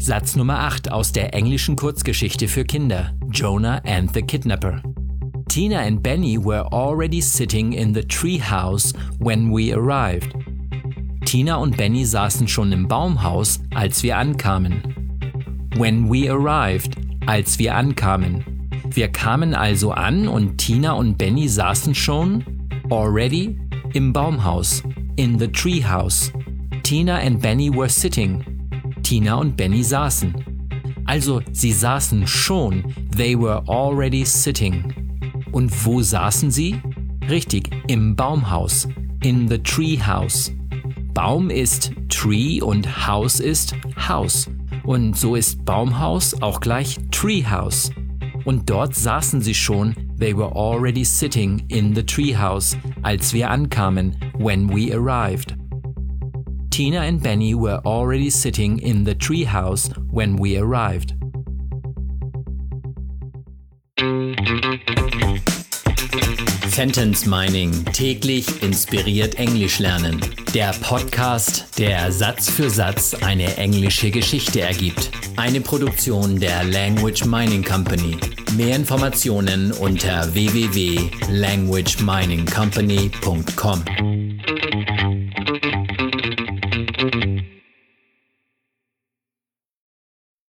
Satz Nummer 8 aus der englischen Kurzgeschichte für Kinder Jonah and the Kidnapper. Tina and Benny were already sitting in the treehouse when we arrived. Tina und Benny saßen schon im Baumhaus, als wir ankamen. When we arrived, als wir ankamen. Wir kamen also an und Tina und Benny saßen schon already im Baumhaus, in the treehouse. Tina and Benny were sitting. Tina und Benny saßen. Also, sie saßen schon. They were already sitting. Und wo saßen sie? Richtig, im Baumhaus. In the tree house. Baum ist Tree und Haus ist Haus. Und so ist Baumhaus auch gleich Treehouse. Und dort saßen sie schon, they were already sitting in the treehouse, als wir ankamen, when we arrived. Tina and Benny were already sitting in the treehouse when we arrived. Sentence Mining täglich inspiriert Englisch lernen. Der Podcast, der Satz für Satz eine englische Geschichte ergibt. Eine Produktion der Language Mining Company. Mehr Informationen unter www.languageminingcompany.com.